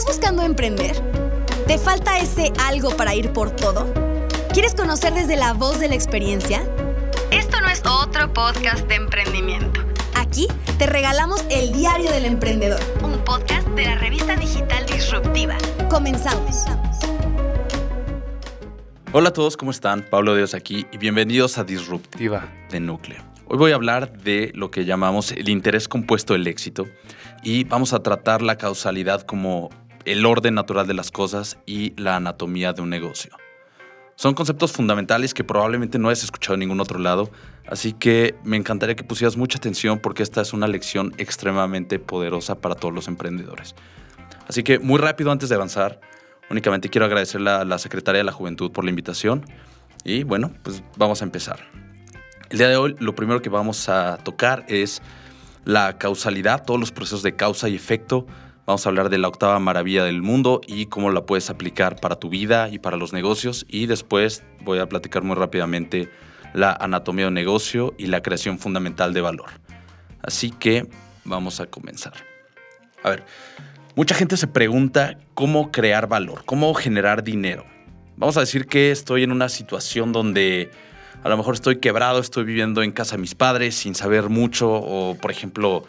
¿Estás buscando emprender? ¿Te falta ese algo para ir por todo? ¿Quieres conocer desde la voz de la experiencia? Esto no es otro podcast de emprendimiento. Aquí te regalamos el Diario del Emprendedor, un podcast de la revista digital disruptiva. Comenzamos. Hola a todos, ¿cómo están? Pablo Dios aquí y bienvenidos a Disruptiva de Núcleo. Hoy voy a hablar de lo que llamamos el interés compuesto del éxito y vamos a tratar la causalidad como el orden natural de las cosas y la anatomía de un negocio. Son conceptos fundamentales que probablemente no hayas escuchado en ningún otro lado, así que me encantaría que pusieras mucha atención porque esta es una lección extremadamente poderosa para todos los emprendedores. Así que muy rápido antes de avanzar, únicamente quiero agradecerle a la Secretaría de la Juventud por la invitación y bueno, pues vamos a empezar. El día de hoy lo primero que vamos a tocar es la causalidad, todos los procesos de causa y efecto. Vamos a hablar de la octava maravilla del mundo y cómo la puedes aplicar para tu vida y para los negocios. Y después voy a platicar muy rápidamente la anatomía de negocio y la creación fundamental de valor. Así que vamos a comenzar. A ver, mucha gente se pregunta cómo crear valor, cómo generar dinero. Vamos a decir que estoy en una situación donde a lo mejor estoy quebrado, estoy viviendo en casa de mis padres sin saber mucho o, por ejemplo,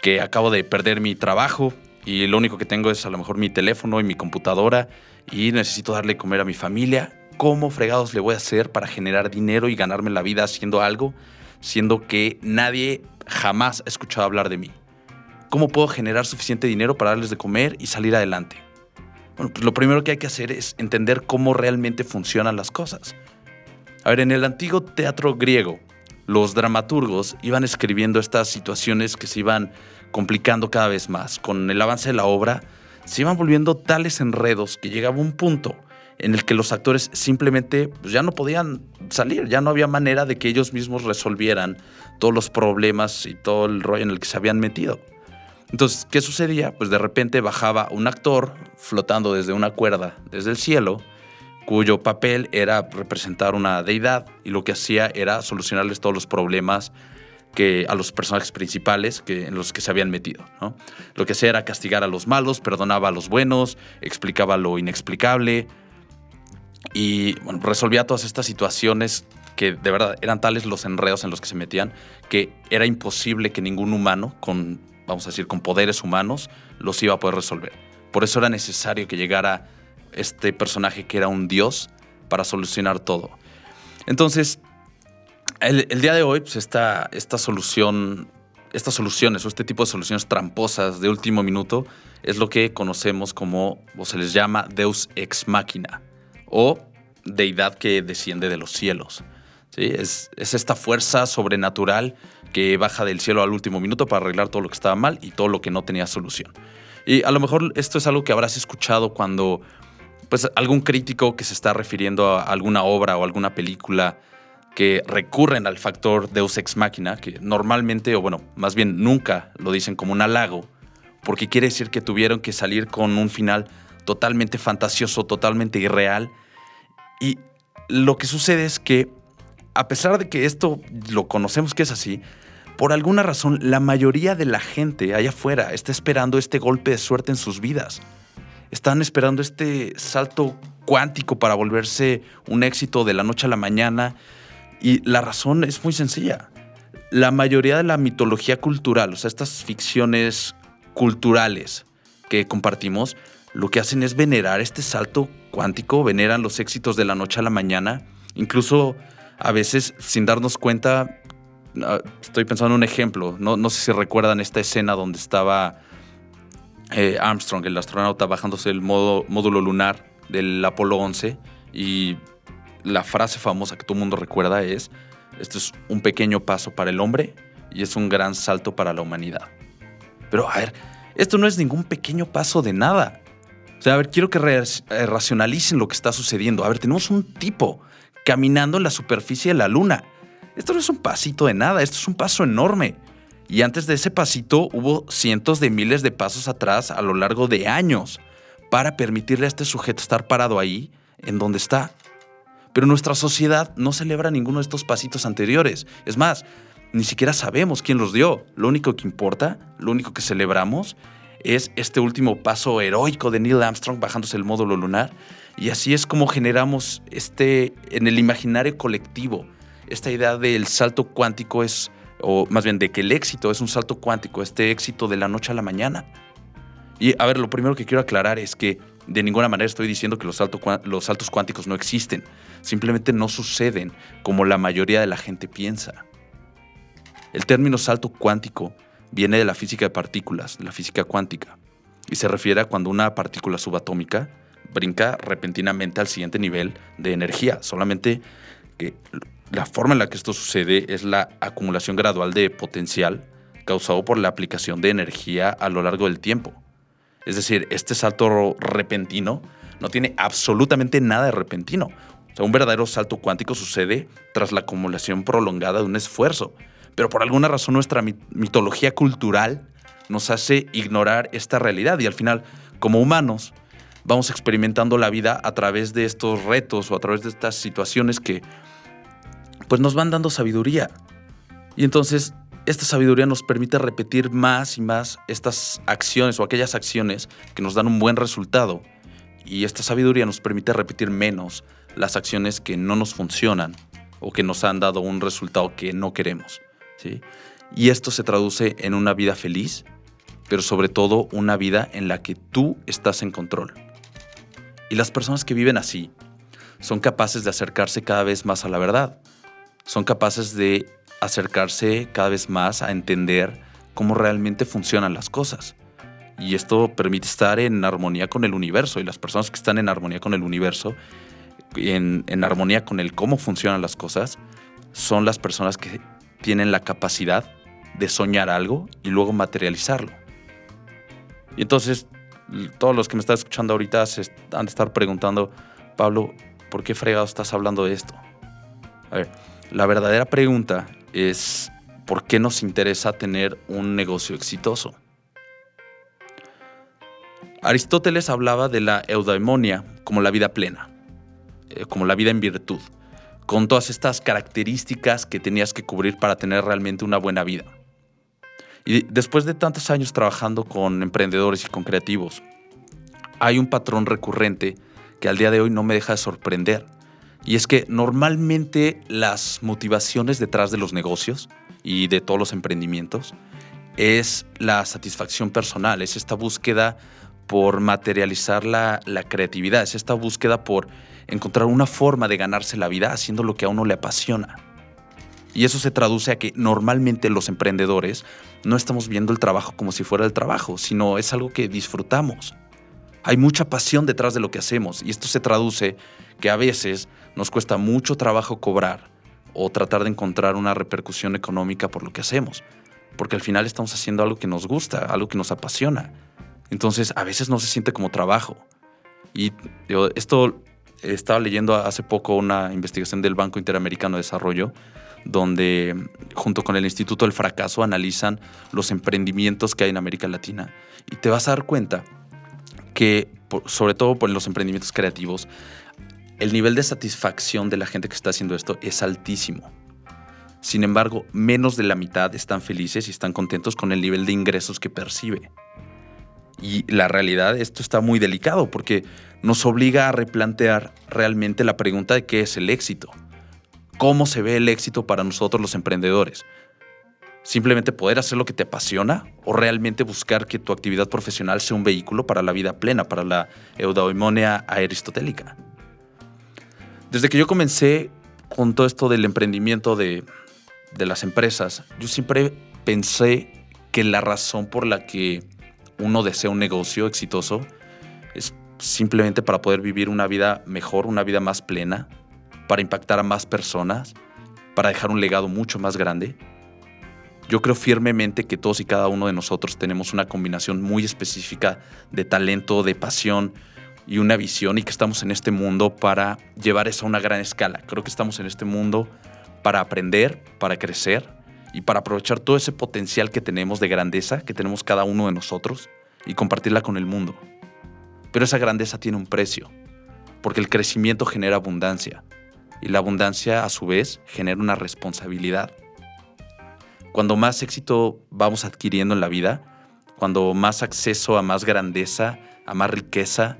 que acabo de perder mi trabajo y lo único que tengo es a lo mejor mi teléfono y mi computadora y necesito darle comer a mi familia. ¿Cómo fregados le voy a hacer para generar dinero y ganarme la vida haciendo algo, siendo que nadie jamás ha escuchado hablar de mí? ¿Cómo puedo generar suficiente dinero para darles de comer y salir adelante? Bueno, pues lo primero que hay que hacer es entender cómo realmente funcionan las cosas. A ver, en el antiguo teatro griego, los dramaturgos iban escribiendo estas situaciones que se iban complicando cada vez más. Con el avance de la obra, se iban volviendo tales enredos que llegaba un punto en el que los actores simplemente pues, ya no podían salir, ya no había manera de que ellos mismos resolvieran todos los problemas y todo el rollo en el que se habían metido. Entonces, ¿qué sucedía? Pues de repente bajaba un actor flotando desde una cuerda, desde el cielo, cuyo papel era representar una deidad y lo que hacía era solucionarles todos los problemas que a los personajes principales que, en los que se habían metido. Lo que hacía era castigar a los malos, perdonaba a los buenos, explicaba lo inexplicable y resolvía todas estas situaciones que de verdad eran tales los enredos en los que se metían que era imposible que ningún humano con, vamos a decir, con poderes humanos los iba a poder resolver. Por eso era necesario que llegara este personaje que era un dios para solucionar todo. Entonces, el, día de hoy, pues esta, esta solución, estas soluciones o este tipo de soluciones tramposas de último minuto es lo que conocemos como, o se les llama Deus ex machina, o deidad que desciende de los cielos. ¿Sí? Es, es esta fuerza sobrenatural que baja del cielo al último minuto para arreglar todo lo que estaba mal y todo lo que no tenía solución. Y a lo mejor esto es algo que habrás escuchado cuando pues algún crítico que se está refiriendo a alguna obra o alguna película que recurren al factor Deus ex machina, que normalmente, o bueno, más bien nunca lo dicen como un halago, porque quiere decir que tuvieron que salir con un final totalmente fantasioso, totalmente irreal. Y lo que sucede es que, a pesar de que esto lo conocemos que es así, por alguna razón la mayoría de la gente allá afuera está esperando este golpe de suerte en sus vidas están esperando este salto cuántico para volverse un éxito de la noche a la mañana. Y la razón es muy sencilla. La mayoría de la mitología cultural, o sea, estas ficciones culturales que compartimos, lo que hacen es venerar este salto cuántico, veneran los éxitos de la noche a la mañana. Incluso a veces, sin darnos cuenta, ah, estoy pensando en un ejemplo, no, no sé si recuerdan esta escena donde estaba eh, Armstrong, el astronauta, bajándose el módulo lunar del Apolo 11 y la frase famosa que todo el mundo recuerda es, esto es un pequeño paso para el hombre y es un gran salto para la humanidad. Pero a ver, esto no es ningún pequeño paso de nada. O sea, a ver, quiero que eh, racionalicen lo que está sucediendo. A ver, tenemos un tipo caminando en la superficie de la luna. Esto no es un pasito de nada, esto es un paso enorme. Y antes de ese pasito hubo cientos de miles de pasos atrás a lo largo de años para permitirle a este sujeto estar parado ahí, en donde está. Pero nuestra sociedad no celebra ninguno de estos pasitos anteriores. Es más, ni siquiera sabemos quién los dio. Lo único que importa, lo único que celebramos, es este último paso heroico de Neil Armstrong bajándose el módulo lunar. Y así es como generamos este, en el imaginario colectivo, esta idea del salto cuántico es, o más bien de que el éxito es un salto cuántico, este éxito de la noche a la mañana. Y a ver, lo primero que quiero aclarar es que de ninguna manera estoy diciendo que los, saltos cuánticos no existen. Simplemente no suceden como la mayoría de la gente piensa. El término salto cuántico viene de la física de partículas, la física cuántica, y se refiere a cuando una partícula subatómica brinca repentinamente al siguiente nivel de energía. Solamente la forma en la que esto sucede es la acumulación gradual de potencial causado por la aplicación de energía a lo largo del tiempo. Es decir, este salto repentino no tiene absolutamente nada de repentino. Un verdadero salto cuántico sucede tras la acumulación prolongada de un esfuerzo. Pero por alguna razón nuestra mitología cultural nos hace ignorar esta realidad y al final, como humanos, vamos experimentando la vida a través de estos retos o a través de estas situaciones que pues nos van dando sabiduría. Y entonces esta sabiduría nos permite repetir más y más estas acciones o aquellas acciones que nos dan un buen resultado. Y esta sabiduría nos permite repetir menos las acciones que no nos funcionan o que nos han dado un resultado que no queremos. ¿sí? Y esto se traduce en una vida feliz, pero sobre todo una vida en la que tú estás en control. Y las personas que viven así son capaces de acercarse cada vez más a la verdad. Son capaces de acercarse cada vez más a entender cómo realmente funcionan las cosas. Y esto permite estar en armonía con el universo. Y las personas que están en armonía con el universo, en, en armonía con el cómo funcionan las cosas, son las personas que tienen la capacidad de soñar algo y luego materializarlo. Y entonces, todos los que me están escuchando ahorita se han de estar preguntando, Pablo, ¿por qué fregado estás hablando de esto? A ver, la verdadera pregunta es por qué nos interesa tener un negocio exitoso. Aristóteles hablaba de la eudaimonia como la vida plena, eh, como la vida en virtud, con todas estas características que tenías que cubrir para tener realmente una buena vida. Y después de tantos años trabajando con emprendedores y con creativos, hay un patrón recurrente que al día de hoy no me deja de sorprender. Y es que normalmente las motivaciones detrás de los negocios y de todos los emprendimientos es la satisfacción personal, es esta búsqueda por materializar la, creatividad, es esta búsqueda por encontrar una forma de ganarse la vida haciendo lo que a uno le apasiona. Y eso se traduce a que normalmente los emprendedores no estamos viendo el trabajo como si fuera el trabajo, sino es algo que disfrutamos. Hay mucha pasión detrás de lo que hacemos y esto se traduce que a veces nos cuesta mucho trabajo cobrar o tratar de encontrar una repercusión económica por lo que hacemos, porque al final estamos haciendo algo que nos gusta, algo que nos apasiona. Entonces a veces no se siente como trabajo. Y esto estaba leyendo hace poco una investigación del Banco Interamericano de Desarrollo, donde junto con el Instituto del Fracaso analizan los emprendimientos que hay en América Latina. Y te vas a dar cuenta que, sobre todo por los emprendimientos creativos, el nivel de satisfacción de la gente que está haciendo esto es altísimo. Sin embargo, menos de la mitad están felices y están contentos con el nivel de ingresos que percibe. Y la realidad, esto está muy delicado porque nos obliga a replantear realmente la pregunta de qué es el éxito. ¿Cómo se ve el éxito para nosotros los emprendedores? ¿Simplemente poder hacer lo que te apasiona o realmente buscar que tu actividad profesional sea un vehículo para la vida plena, para la eudaimonia aristotélica? Desde que yo comencé con todo esto del emprendimiento de, de las empresas, yo siempre pensé que la razón por la que uno desea un negocio exitoso es simplemente para poder vivir una vida mejor, una vida más plena, para impactar a más personas, para dejar un legado mucho más grande. Yo creo firmemente que todos y cada uno de nosotros tenemos una combinación muy específica de talento, de pasión, y una visión y que estamos en este mundo para llevar eso a una gran escala. Creo que estamos en este mundo para aprender, para crecer y para aprovechar todo ese potencial que tenemos de grandeza, que tenemos cada uno de nosotros y compartirla con el mundo. Pero esa grandeza tiene un precio, porque el crecimiento genera abundancia y la abundancia a su vez genera una responsabilidad. Cuando más éxito vamos adquiriendo en la vida, cuando más acceso a más grandeza, a más riqueza,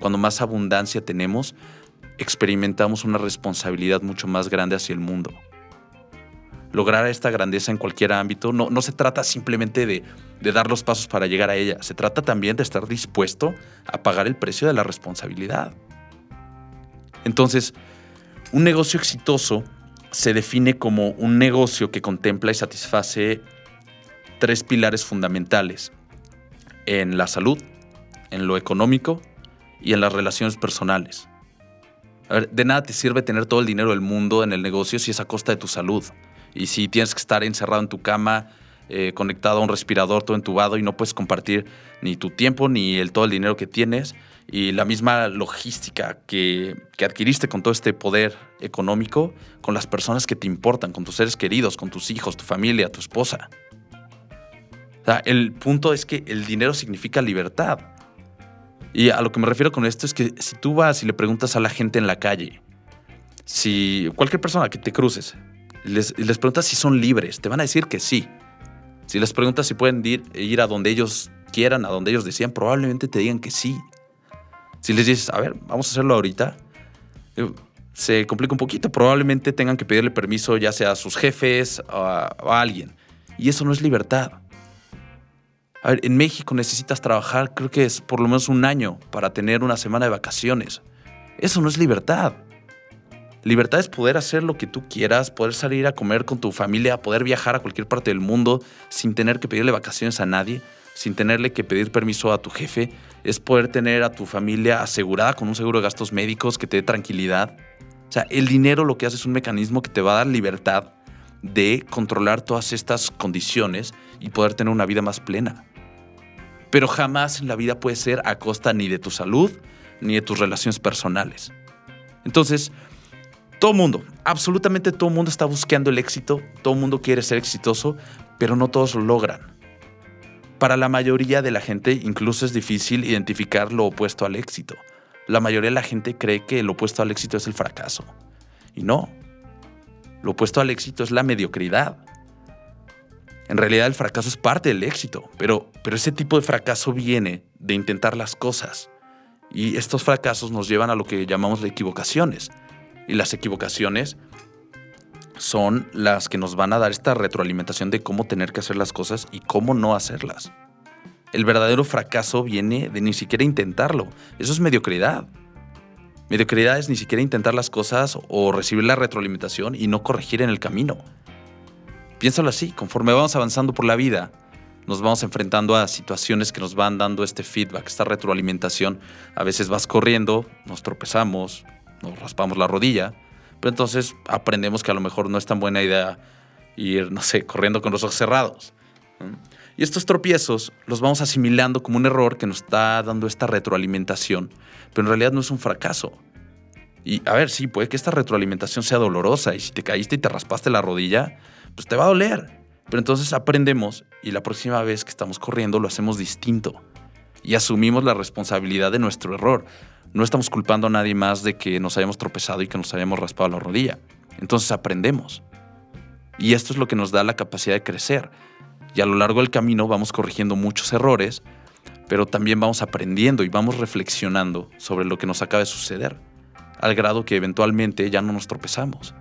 cuando más abundancia tenemos, experimentamos una responsabilidad mucho más grande hacia el mundo. Lograr esta grandeza en cualquier ámbito no, no se trata simplemente de, de dar los pasos para llegar a ella, se trata también de estar dispuesto a pagar el precio de la responsabilidad. Entonces, un negocio exitoso se define como un negocio que contempla y satisface tres pilares fundamentales en la salud, en lo económico y en las relaciones personales. de nada te sirve tener todo el dinero del mundo en el negocio si es a costa de tu salud. Y si tienes que estar encerrado en tu cama, eh, conectado a un respirador, todo entubado y no puedes compartir ni tu tiempo ni el, todo el dinero que tienes y la misma logística que, que adquiriste con todo este poder económico con las personas que te importan, con tus seres queridos, con tus hijos, tu familia, tu esposa. El punto es que el dinero significa libertad. Y a lo que me refiero con esto es que si tú vas y le preguntas a la gente en la calle, si cualquier persona que te cruces, les, les preguntas si son libres, te van a decir que sí. Si les preguntas si pueden ir, ir a donde ellos quieran, a donde ellos decían, probablemente te digan que sí. Si les dices, a ver, vamos a hacerlo ahorita, eh, se complica un poquito. Probablemente tengan que pedirle permiso ya sea a sus jefes o a, a alguien. Y eso no es libertad. A ver, en México necesitas trabajar, creo que es por lo menos un año para tener una semana de vacaciones. Eso no es libertad. Libertad es poder hacer lo que tú quieras, poder salir a comer con tu familia, poder viajar a cualquier parte del mundo sin tener que pedirle vacaciones a nadie, sin tenerle que pedir permiso a tu jefe. Es poder tener a tu familia asegurada con un seguro de gastos médicos que te dé tranquilidad. O sea, el dinero lo que hace es un mecanismo que te va a dar libertad de controlar todas estas condiciones y poder tener una vida más plena. Pero jamás la vida puede ser a costa ni de tu salud ni de tus relaciones personales. Entonces, todo mundo, absolutamente todo mundo está buscando el éxito, todo mundo quiere ser exitoso, pero no todos lo logran. Para la mayoría de la gente incluso es difícil identificar lo opuesto al éxito. La mayoría de la gente cree que lo opuesto al éxito es el fracaso. Y no. Lo opuesto al éxito es la mediocridad. En realidad el fracaso es parte del éxito, pero, pero ese tipo de fracaso viene de intentar las cosas. Y estos fracasos nos llevan a lo que llamamos equivocaciones. Y las equivocaciones son las que nos van a dar esta retroalimentación de cómo tener que hacer las cosas y cómo no hacerlas. El verdadero fracaso viene de ni siquiera intentarlo. Eso es mediocridad. Mediocridad es ni siquiera intentar las cosas o recibir la retroalimentación y no corregir en el camino. Piénsalo así, conforme vamos avanzando por la vida, nos vamos enfrentando a situaciones que nos van dando este feedback, esta retroalimentación. A veces vas corriendo, nos tropezamos, nos raspamos la rodilla, pero entonces aprendemos que a lo mejor no es tan buena idea ir, no sé, corriendo con los ojos cerrados. Y estos tropiezos los vamos asimilando como un error que nos está dando esta retroalimentación, pero en realidad no es un fracaso. Y a ver, sí, puede que esta retroalimentación sea dolorosa y si te caíste y te raspaste la rodilla, pues te va a doler. Pero entonces aprendemos y la próxima vez que estamos corriendo lo hacemos distinto y asumimos la responsabilidad de nuestro error. No estamos culpando a nadie más de que nos hayamos tropezado y que nos hayamos raspado la rodilla. Entonces aprendemos. Y esto es lo que nos da la capacidad de crecer. Y a lo largo del camino vamos corrigiendo muchos errores, pero también vamos aprendiendo y vamos reflexionando sobre lo que nos acaba de suceder, al grado que eventualmente ya no nos tropezamos.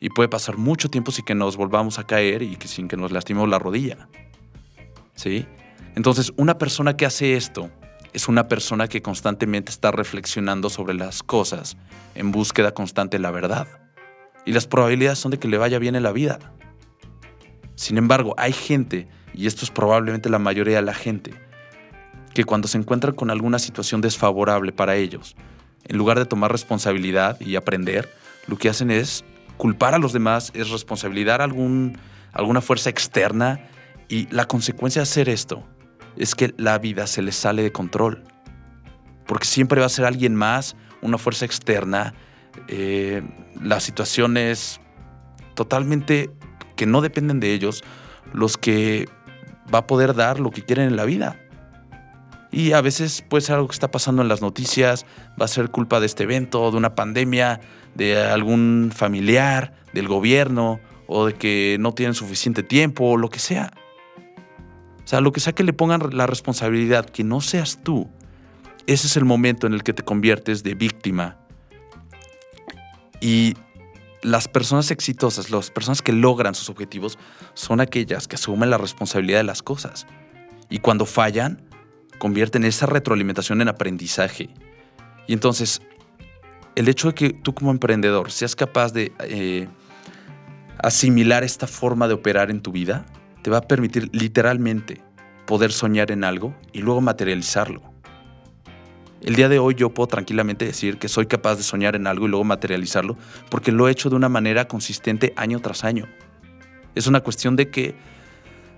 Y puede pasar mucho tiempo sin que nos volvamos a caer y sin que nos lastimemos la rodilla. ¿Sí? Entonces, una persona que hace esto es una persona que constantemente está reflexionando sobre las cosas en búsqueda constante de la verdad. Y las probabilidades son de que le vaya bien en la vida. Sin embargo, hay gente, y esto es probablemente la mayoría de la gente, que cuando se encuentran con alguna situación desfavorable para ellos, en lugar de tomar responsabilidad y aprender, lo que hacen es culpar a los demás, es responsabilizar a algún, alguna fuerza externa y la consecuencia de hacer esto es que la vida se les sale de control. Porque siempre va a ser alguien más, una fuerza externa, eh, las situaciones totalmente que no dependen de ellos, los que va a poder dar lo que quieren en la vida. Y a veces puede ser algo que está pasando en las noticias, va a ser culpa de este evento, de una pandemia, de algún familiar, del gobierno, o de que no tienen suficiente tiempo, o lo que sea. O sea, lo que sea que le pongan la responsabilidad, que no seas tú, ese es el momento en el que te conviertes de víctima. Y las personas exitosas, las personas que logran sus objetivos, son aquellas que asumen la responsabilidad de las cosas. Y cuando fallan, convierten esa retroalimentación en aprendizaje. Y entonces, el hecho de que tú como emprendedor seas capaz de eh, asimilar esta forma de operar en tu vida, te va a permitir literalmente poder soñar en algo y luego materializarlo. El día de hoy yo puedo tranquilamente decir que soy capaz de soñar en algo y luego materializarlo porque lo he hecho de una manera consistente año tras año. Es una cuestión de que,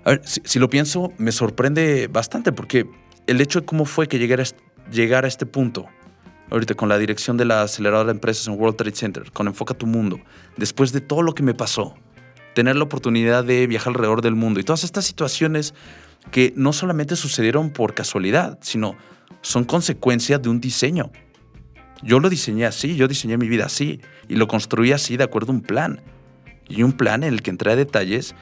a ver, si, lo pienso, me sorprende bastante porque el hecho de cómo fue que llegara, llegar a este punto, ahorita con la dirección de la aceleradora de empresas en World Trade Center, con Enfoca tu Mundo, después de todo lo que me pasó, tener la oportunidad de viajar alrededor del mundo y todas estas situaciones que no solamente sucedieron por casualidad, sino son consecuencia de un diseño. Yo lo diseñé así, yo diseñé mi vida así y lo construí así de acuerdo a un plan. Y un plan en el que entré detalles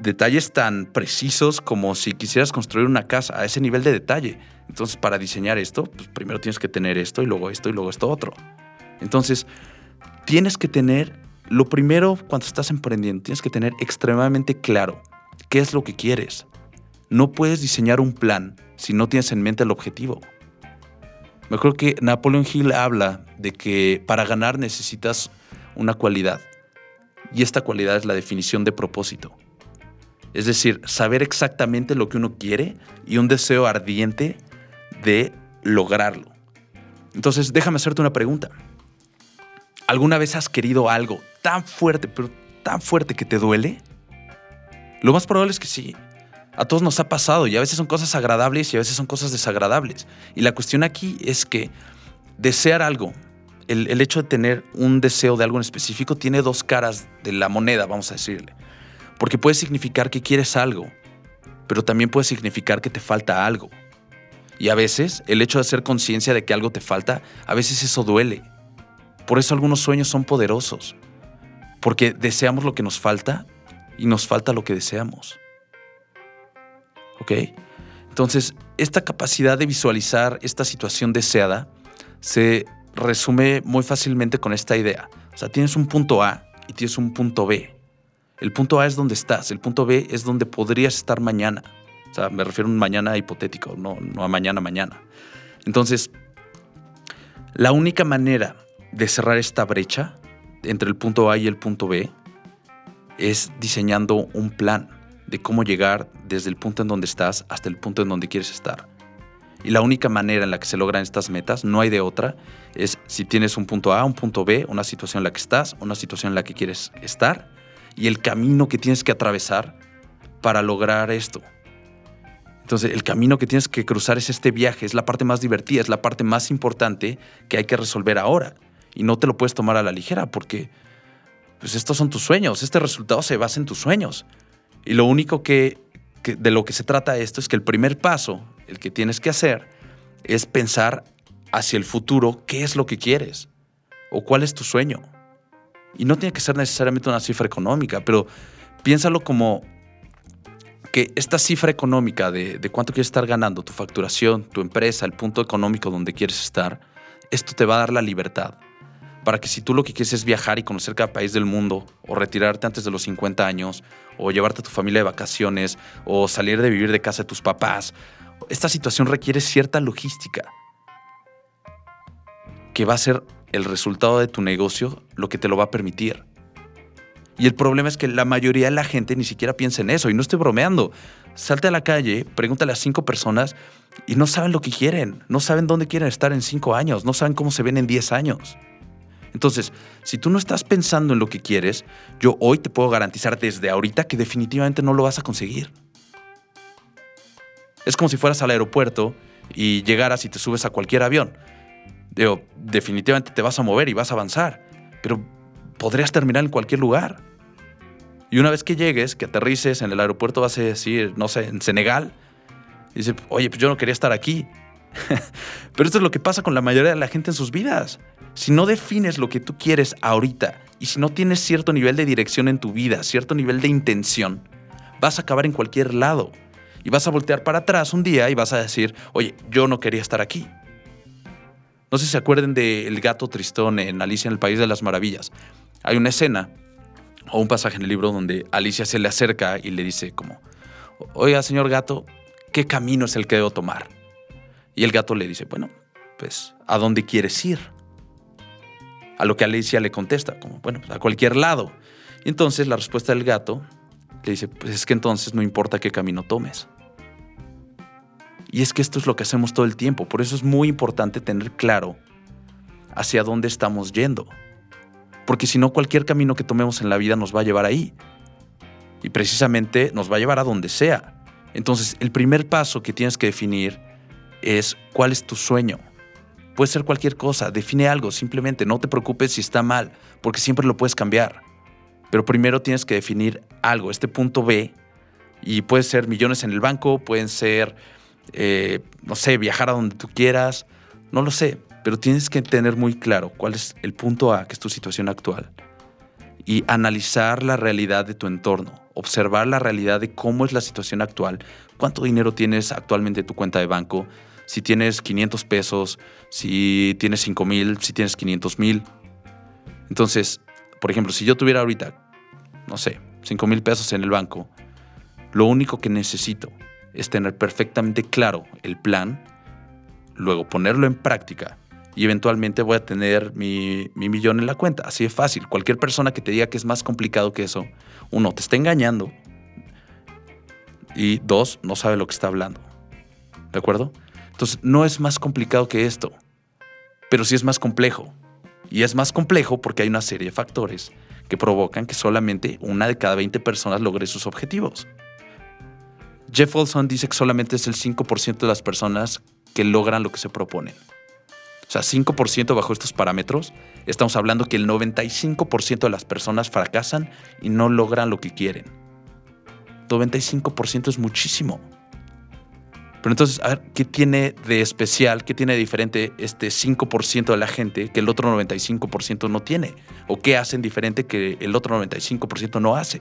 detalles tan precisos como si quisieras construir una casa, a ese nivel de detalle. Entonces, para diseñar esto, pues primero tienes que tener esto y luego esto y luego esto otro. Entonces, tienes que tener, lo primero cuando estás emprendiendo, tienes que tener extremadamente claro qué es lo que quieres. No puedes diseñar un plan si no tienes en mente el objetivo. Me creo que Napoleon Hill habla de que para ganar necesitas una cualidad. Y esta cualidad es la definición de propósito. Es decir, saber exactamente lo que uno quiere y un deseo ardiente de lograrlo. Entonces, déjame hacerte una pregunta. ¿Alguna vez has querido algo tan fuerte, pero tan fuerte que te duele? Lo más probable es que sí. A todos nos ha pasado y a veces son cosas agradables y a veces son cosas desagradables. Y la cuestión aquí es que desear algo, el, hecho de tener un deseo de algo en específico, tiene dos caras de la moneda, vamos a decirle. Porque puede significar que quieres algo, pero también puede significar que te falta algo. Y a veces el hecho de hacer conciencia de que algo te falta, a veces eso duele. Por eso algunos sueños son poderosos. Porque deseamos lo que nos falta y nos falta lo que deseamos. Entonces, esta capacidad de visualizar esta situación deseada se resume muy fácilmente con esta idea. O sea, tienes un punto A y tienes un punto B. El punto A es donde estás, el punto B es donde podrías estar mañana. O sea, me refiero a un mañana hipotético, no, no a mañana, mañana. Entonces, la única manera de cerrar esta brecha entre el punto A y el punto B es diseñando un plan de cómo llegar desde el punto en donde estás hasta el punto en donde quieres estar. Y la única manera en la que se logran estas metas, no hay de otra, es si tienes un punto A, un punto B, una situación en la que estás, una situación en la que quieres estar y el camino que tienes que atravesar para lograr esto. Entonces, el camino que tienes que cruzar es este viaje, es la parte más divertida, es la parte más importante que hay que resolver ahora. Y no te lo puedes tomar a la ligera porque pues estos son tus sueños, este resultado se basa en tus sueños. Y lo único que, de lo que se trata esto es que el primer paso, el que tienes que hacer, es pensar hacia el futuro qué es lo que quieres o cuál es tu sueño. Y no tiene que ser necesariamente una cifra económica, pero piénsalo como que esta cifra económica de, cuánto quieres estar ganando, tu facturación, tu empresa, el punto económico donde quieres estar, esto te va a dar la libertad para que si tú lo que quieres es viajar y conocer cada país del mundo, o retirarte antes de los 50 años, o llevarte a tu familia de vacaciones, o salir de vivir de casa de tus papás, esta situación requiere cierta logística que va a ser el resultado de tu negocio lo que te lo va a permitir. Y el problema es que la mayoría de la gente ni siquiera piensa en eso. Y no estoy bromeando. Salte a la calle, pregúntale a cinco personas y no saben lo que quieren. No saben dónde quieren estar en cinco años. No saben cómo se ven en diez años. Entonces, si tú no estás pensando en lo que quieres, yo hoy te puedo garantizar desde ahorita que definitivamente no lo vas a conseguir. Es como si fueras al aeropuerto y llegaras y te subes a cualquier avión. Digo, definitivamente te vas a mover y vas a avanzar, pero podrías terminar en cualquier lugar. Y una vez que llegues, que aterrices en el aeropuerto, vas a decir, no sé, en Senegal, y dices, oye, pues yo no quería estar aquí. pero esto es lo que pasa con la mayoría de la gente en sus vidas. Si no defines lo que tú quieres ahorita y si no tienes cierto nivel de dirección en tu vida, cierto nivel de intención, vas a acabar en cualquier lado. Y vas a voltear para atrás un día y vas a decir, oye, yo no quería estar aquí. No sé si se acuerden del gato tristón en Alicia en el País de las Maravillas. Hay una escena o un pasaje en el libro donde Alicia se le acerca y le dice como, oiga, señor gato, ¿qué camino es el que debo tomar? Y el gato le dice, bueno, pues, ¿a dónde quieres ir? A lo que Alicia le contesta, como, bueno, pues, a cualquier lado. Y entonces la respuesta del gato le dice, pues es que entonces no importa qué camino tomes. Y es que esto es lo que hacemos todo el tiempo, por eso es muy importante tener claro hacia dónde estamos yendo. Porque si no, cualquier camino que tomemos en la vida nos va a llevar ahí. Y precisamente nos va a llevar a donde sea. Entonces, el primer paso que tienes que definir es cuál es tu sueño. Puede ser cualquier cosa, define algo, simplemente no te preocupes si está mal, porque siempre lo puedes cambiar. Pero primero tienes que definir algo, este punto B, y puede ser millones en el banco, pueden ser, eh, no sé, viajar a donde tú quieras, no lo sé, pero tienes que tener muy claro cuál es el punto A, que es tu situación actual, y analizar la realidad de tu entorno, observar la realidad de cómo es la situación actual, cuánto dinero tienes actualmente en tu cuenta de banco, si tienes 500 pesos, si tienes 5 mil, si tienes 500 mil. Entonces, por ejemplo, si yo tuviera ahorita, no sé, 5 mil pesos en el banco, lo único que necesito es tener perfectamente claro el plan, luego ponerlo en práctica y eventualmente voy a tener mi, mi, millón en la cuenta. Así de fácil. Cualquier persona que te diga que es más complicado que eso, uno, te está engañando y dos, no sabe lo que está hablando. ¿De acuerdo? Entonces, no es más complicado que esto, pero sí es más complejo. Y es más complejo porque hay una serie de factores que provocan que solamente una de cada 20 personas logre sus objetivos. Jeff Olson dice que solamente es el 5% de las personas que logran lo que se proponen. O sea, 5% bajo estos parámetros, estamos hablando que el 95% de las personas fracasan y no logran lo que quieren. 95% es muchísimo. Pero entonces, a ver, ¿qué tiene de especial, qué tiene de diferente este 5% de la gente que el otro 95% no tiene? ¿O qué hacen diferente que el otro 95% no hace?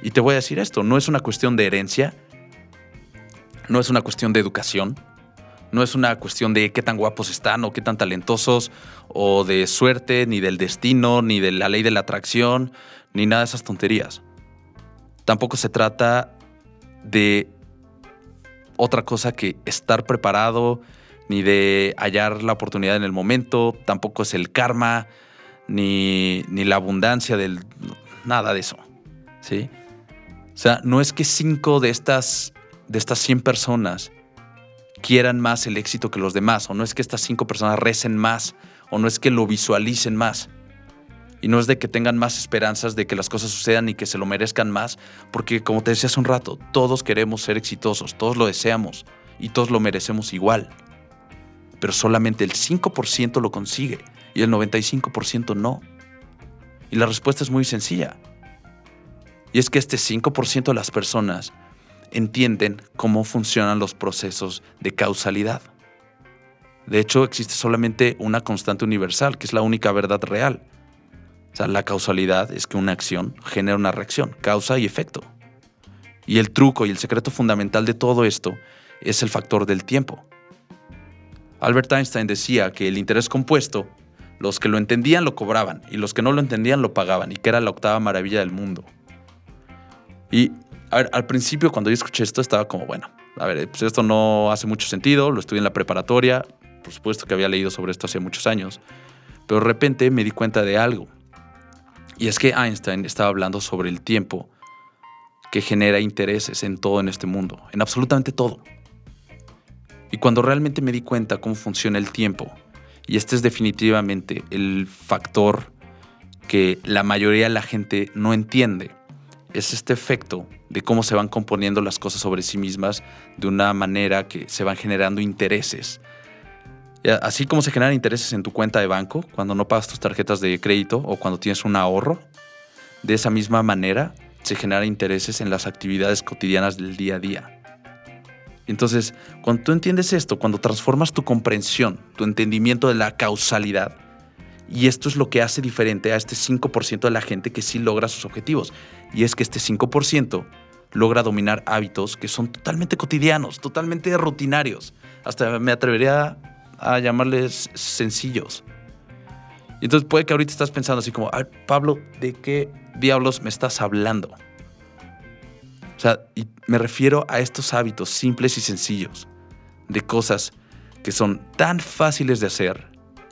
Y te voy a decir esto, no es una cuestión de herencia, no es una cuestión de educación, no es una cuestión de qué tan guapos están o qué tan talentosos, o de suerte, ni del destino, ni de la ley de la atracción, ni nada de esas tonterías. Tampoco se trata de otra cosa que estar preparado, ni de hallar la oportunidad en el momento, tampoco es el karma, ni, ni la abundancia del... nada de eso. ¿Sí? O sea, no es que cinco de estas, de estas 100 personas quieran más el éxito que los demás, o no es que estas cinco personas recen más, o no es que lo visualicen más. Y no es de que tengan más esperanzas de que las cosas sucedan y que se lo merezcan más, porque como te decía hace un rato, todos queremos ser exitosos, todos lo deseamos y todos lo merecemos igual. Pero solamente el 5% lo consigue y el 95% no. Y la respuesta es muy sencilla. Y es que este 5% de las personas entienden cómo funcionan los procesos de causalidad. De hecho, existe solamente una constante universal, que es la única verdad real. O sea, la causalidad es que una acción genera una reacción, causa y efecto. Y el truco y el secreto fundamental de todo esto es el factor del tiempo. Albert Einstein decía que el interés compuesto, los que lo entendían lo cobraban y los que no lo entendían lo pagaban y que era la octava maravilla del mundo. Y al principio cuando yo escuché esto estaba como, bueno, a ver, pues esto no hace mucho sentido, lo estudié en la preparatoria, por supuesto que había leído sobre esto hace muchos años, pero de repente me di cuenta de algo. Y es que Einstein estaba hablando sobre el tiempo que genera intereses en todo en este mundo, en absolutamente todo. Y cuando realmente me di cuenta cómo funciona el tiempo, y este es definitivamente el factor que la mayoría de la gente no entiende, es este efecto de cómo se van componiendo las cosas sobre sí mismas de una manera que se van generando intereses. Así como se generan intereses en tu cuenta de banco cuando no pagas tus tarjetas de crédito o cuando tienes un ahorro, de esa misma manera se generan intereses en las actividades cotidianas del día a día. Entonces, cuando tú entiendes esto, cuando transformas tu comprensión, tu entendimiento de la causalidad, y esto es lo que hace diferente a este 5% de la gente que sí logra sus objetivos. Y es que este 5% logra dominar hábitos que son totalmente cotidianos, totalmente rutinarios. Hasta me atrevería a llamarles sencillos. Y entonces puede que ahorita estás pensando así como, Pablo, ¿de qué diablos me estás hablando? O sea, y me refiero a estos hábitos simples y sencillos, de cosas que son tan fáciles de hacer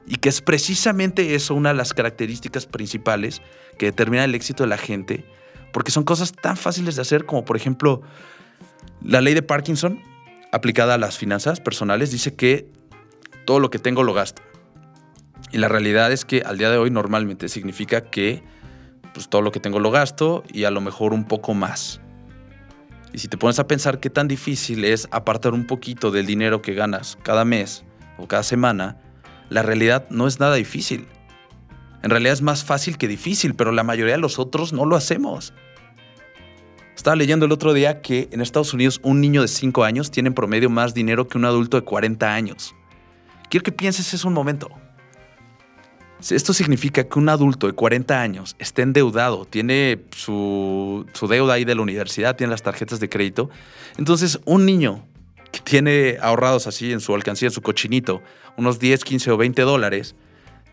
y que es precisamente eso una de las características principales que determina el éxito de la gente, porque son cosas tan fáciles de hacer como por ejemplo la ley de Parkinson aplicada a las finanzas personales dice que todo lo que tengo lo gasto. Y la realidad es que al día de hoy normalmente significa que pues, todo lo que tengo lo gasto y a lo mejor un poco más. Y si te pones a pensar qué tan difícil es apartar un poquito del dinero que ganas cada mes o cada semana, la realidad no es nada difícil. En realidad es más fácil que difícil, pero la mayoría de los otros no lo hacemos. Estaba leyendo el otro día que en Estados Unidos un niño de 5 años tiene en promedio más dinero que un adulto de 40 años. Quiero que pienses eso un momento. Esto significa que un adulto de 40 años esté endeudado, tiene su, deuda ahí de la universidad, tiene las tarjetas de crédito. Entonces, un niño que tiene ahorrados así en su alcancía, en su cochinito, unos 10, 15 o 20 dólares,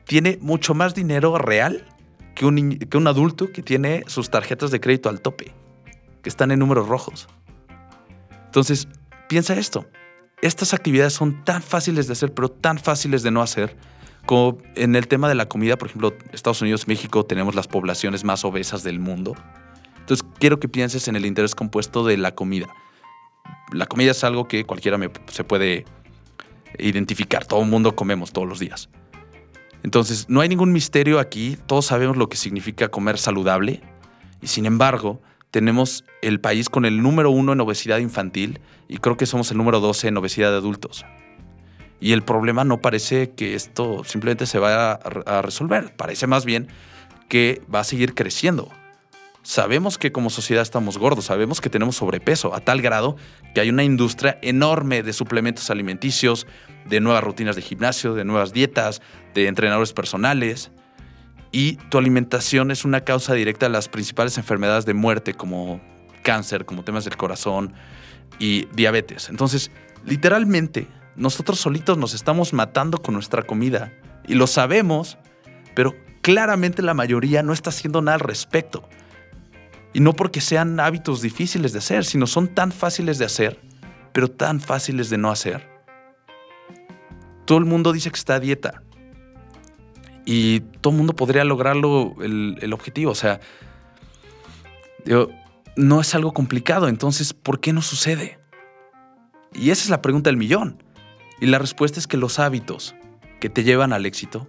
tiene mucho más dinero real que un adulto que tiene sus tarjetas de crédito al tope, que están en números rojos. Entonces, piensa esto. Estas actividades son tan fáciles de hacer, pero tan fáciles de no hacer, como en el tema de la comida, por ejemplo, Estados Unidos, México, tenemos las poblaciones más obesas del mundo. Entonces, quiero que pienses en el interés compuesto de la comida. La comida es algo que cualquiera se puede identificar. Todo el mundo comemos todos los días. Entonces, no hay ningún misterio aquí. Todos sabemos lo que significa comer saludable. Y sin embargo, tenemos el país con el número uno en obesidad infantil y creo que somos el número 12 en obesidad de adultos. Y el problema no parece que esto simplemente se vaya a, resolver, parece más bien que va a seguir creciendo. Sabemos que como sociedad estamos gordos, sabemos que tenemos sobrepeso, a tal grado que hay una industria enorme de suplementos alimenticios, de nuevas rutinas de gimnasio, de nuevas dietas, de entrenadores personales. Y tu alimentación es una causa directa de las principales enfermedades de muerte como cáncer, como temas del corazón y diabetes. Entonces, literalmente, nosotros solitos nos estamos matando con nuestra comida y lo sabemos, pero claramente la mayoría no está haciendo nada al respecto. Y no porque sean hábitos difíciles de hacer, sino son tan fáciles de hacer, pero tan fáciles de no hacer. Todo el mundo dice que está a dieta. Y todo el mundo podría lograrlo el, objetivo. O sea, no es algo complicado. Entonces, ¿por qué no sucede? Y esa es la pregunta del millón. Y la respuesta es que los hábitos que te llevan al éxito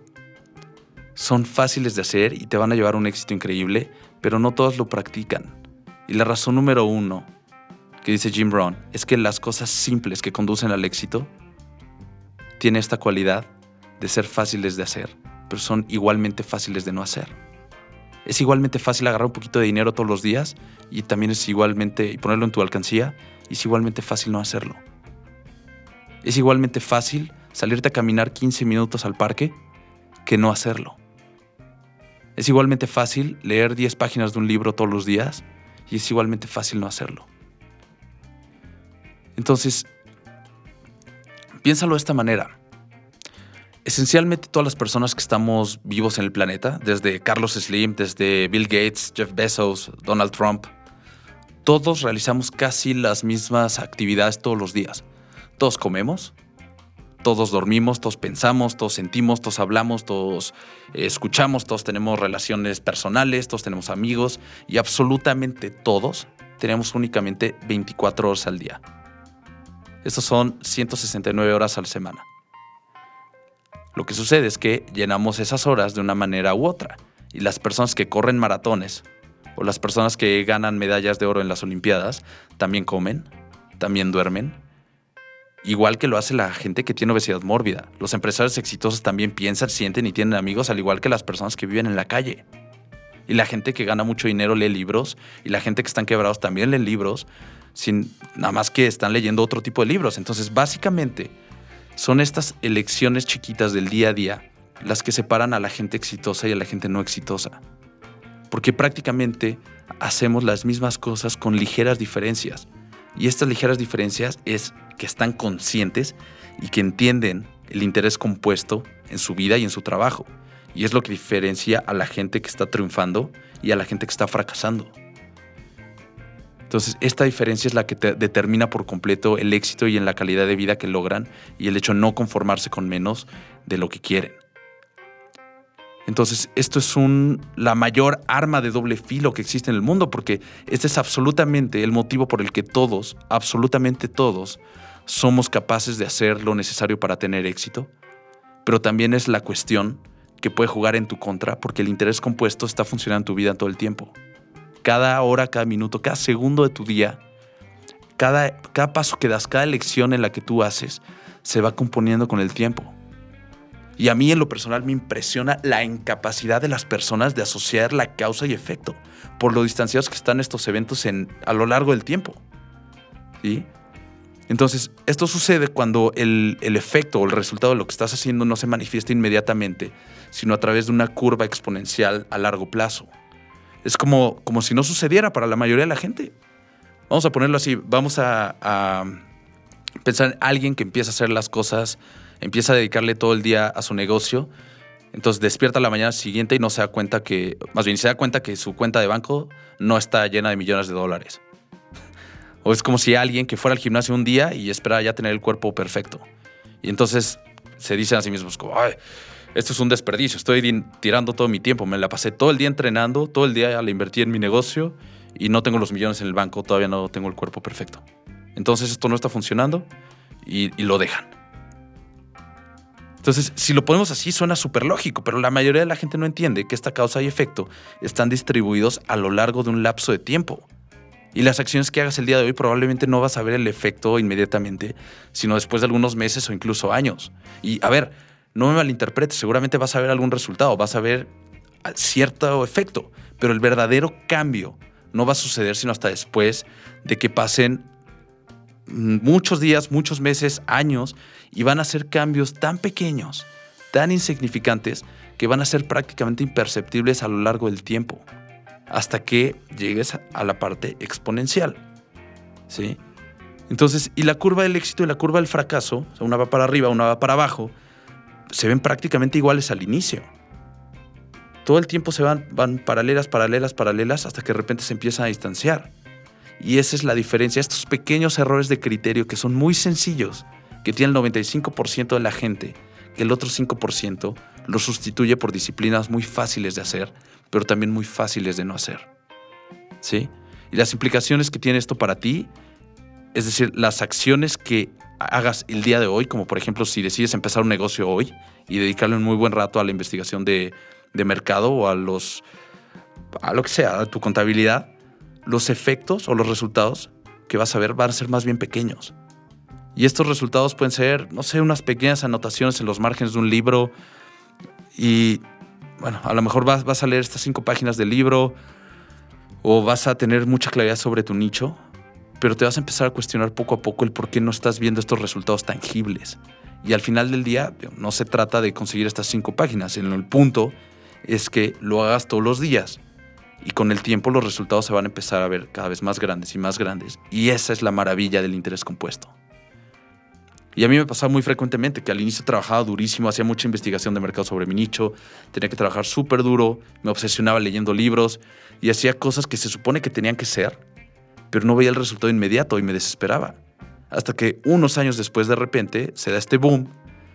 son fáciles de hacer y te van a llevar a un éxito increíble, pero no todos lo practican. Y la razón número uno que dice Jim Brown es que las cosas simples que conducen al éxito tienen esta cualidad de ser fáciles de hacer, pero son igualmente fáciles de no hacer. Es igualmente fácil agarrar un poquito de dinero todos los días y también es igualmente, y ponerlo en tu alcancía, y es igualmente fácil no hacerlo. Es igualmente fácil salirte a caminar 15 minutos al parque que no hacerlo. Es igualmente fácil leer 10 páginas de un libro todos los días y es igualmente fácil no hacerlo. Entonces, piénsalo de esta manera. Esencialmente todas las personas que estamos vivos en el planeta, desde Carlos Slim, desde Bill Gates, Jeff Bezos, Donald Trump, todos realizamos casi las mismas actividades todos los días. Todos comemos, todos dormimos, todos pensamos, todos sentimos, todos hablamos, todos eh, escuchamos, todos tenemos relaciones personales, todos tenemos amigos y absolutamente todos tenemos únicamente 24 horas al día. Estos son 169 horas a semana. Lo que sucede es que llenamos esas horas de una manera u otra y las personas que corren maratones o las personas que ganan medallas de oro en las Olimpiadas también comen, también duermen igual que lo hace la gente que tiene obesidad mórbida. Los empresarios exitosos también piensan, sienten y tienen amigos, al igual que las personas que viven en la calle. Y la gente que gana mucho dinero lee libros, y la gente que están quebrados también lee libros, sin nada más que están leyendo otro tipo de libros. Entonces, básicamente, son estas elecciones chiquitas del día a día las que separan a la gente exitosa y a la gente no exitosa. porque prácticamente hacemos las mismas cosas con ligeras diferencias. Y estas ligeras diferencias es que están conscientes y que entienden el interés compuesto en su vida y en su trabajo. Y es lo que diferencia a la gente que está triunfando y a la gente que está fracasando. Entonces, esta diferencia es la que determina por completo el éxito y en la calidad de vida que logran y el hecho de no conformarse con menos de lo que quieren. Entonces, esto es la mayor arma de doble filo que existe en el mundo, porque este es absolutamente el motivo por el que todos, absolutamente todos, somos capaces de hacer lo necesario para tener éxito, pero también es la cuestión que puede jugar en tu contra, porque el interés compuesto está funcionando en tu vida todo el tiempo cada hora, cada minuto, cada segundo de tu día, cada, cada paso que das, cada elección en la que tú haces, se va componiendo con el tiempo. Y a mí en lo personal me impresiona la incapacidad de las personas de asociar la causa y efecto por lo distanciados que están estos eventos en, a lo largo del tiempo. ¿Sí? Entonces, esto sucede cuando el, el, efecto o el resultado de lo que estás haciendo no se manifiesta inmediatamente, sino a través de una curva exponencial a largo plazo. Es como, como si no sucediera para la mayoría de la gente. Vamos a ponerlo así, vamos a, pensar en alguien que empieza a hacer las cosas, empieza a dedicarle todo el día a su negocio, entonces despierta la mañana siguiente y no se da cuenta que, más bien se da cuenta que su cuenta de banco no está llena de millones de dólares. O es como si alguien que fuera al gimnasio un día y esperara ya tener el cuerpo perfecto. Y entonces se dicen a sí mismos como, ay, esto es un desperdicio, estoy tirando todo mi tiempo, me la pasé todo el día entrenando, todo el día la invertí en mi negocio y no tengo los millones en el banco, todavía no tengo el cuerpo perfecto. Entonces esto no está funcionando y, lo dejan. Entonces, si lo ponemos así, suena súper lógico, pero la mayoría de la gente no entiende que esta causa y efecto están distribuidos a lo largo de un lapso de tiempo. Y las acciones que hagas el día de hoy probablemente no vas a ver el efecto inmediatamente, sino después de algunos meses o incluso años. Y a ver, no me malinterpretes, seguramente vas a ver algún resultado, vas a ver cierto efecto, pero el verdadero cambio no va a suceder sino hasta después de que pasen muchos días, muchos meses, años, y van a ser cambios tan pequeños, tan insignificantes, que van a ser prácticamente imperceptibles a lo largo del tiempo, hasta que llegues a la parte exponencial. ¿Sí? Entonces, y la curva del éxito y la curva del fracaso, una va para arriba, una va para abajo, se ven prácticamente iguales al inicio. Todo el tiempo se van, van paralelas, paralelas, paralelas, hasta que de repente se empiezan a distanciar. Y esa es la diferencia, estos pequeños errores de criterio que son muy sencillos, que tiene el 95% de la gente, que el otro 5% lo sustituye por disciplinas muy fáciles de hacer, pero también muy fáciles de no hacer. ¿Sí? Y las implicaciones que tiene esto para ti, es decir, las acciones que hagas el día de hoy, como por ejemplo si decides empezar un negocio hoy y dedicarle un muy buen rato a la investigación de, mercado o a los a lo que sea, a tu contabilidad, los efectos o los resultados que vas a ver van a ser más bien pequeños. Y estos resultados pueden ser, no sé, unas pequeñas anotaciones en los márgenes de un libro y, bueno, a lo mejor vas, vas a leer estas cinco páginas del libro o vas a tener mucha claridad sobre tu nicho pero te vas a empezar a cuestionar poco a poco el por qué no estás viendo estos resultados tangibles. Y al final del día no se trata de conseguir estas cinco páginas, el punto es que lo hagas todos los días y con el tiempo los resultados se van a empezar a ver cada vez más grandes y más grandes. Y esa es la maravilla del interés compuesto. Y a mí me pasaba muy frecuentemente que al inicio trabajaba durísimo, hacía mucha investigación de mercado sobre mi nicho, tenía que trabajar súper duro, me obsesionaba leyendo libros y hacía cosas que se supone que tenían que ser, pero no veía el resultado inmediato y me desesperaba. Hasta que unos años después de repente se da este boom,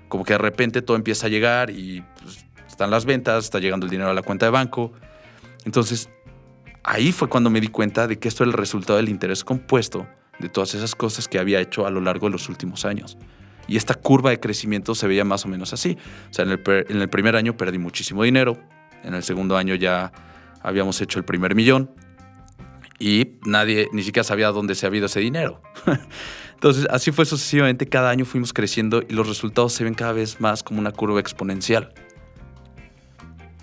como que de repente todo empieza a llegar y pues, están las ventas, está llegando el dinero a la cuenta de banco. Entonces, ahí fue cuando me di cuenta de que esto era el resultado del interés compuesto de todas esas cosas que había hecho a lo largo de los últimos años. Y esta curva de crecimiento se veía más o menos así. O sea, en el, en el primer año perdí muchísimo dinero, en el segundo año ya habíamos hecho el primer millón, y nadie ni siquiera sabía dónde se había ido ese dinero. Entonces, así fue sucesivamente, cada año fuimos creciendo y los resultados se ven cada vez más como una curva exponencial.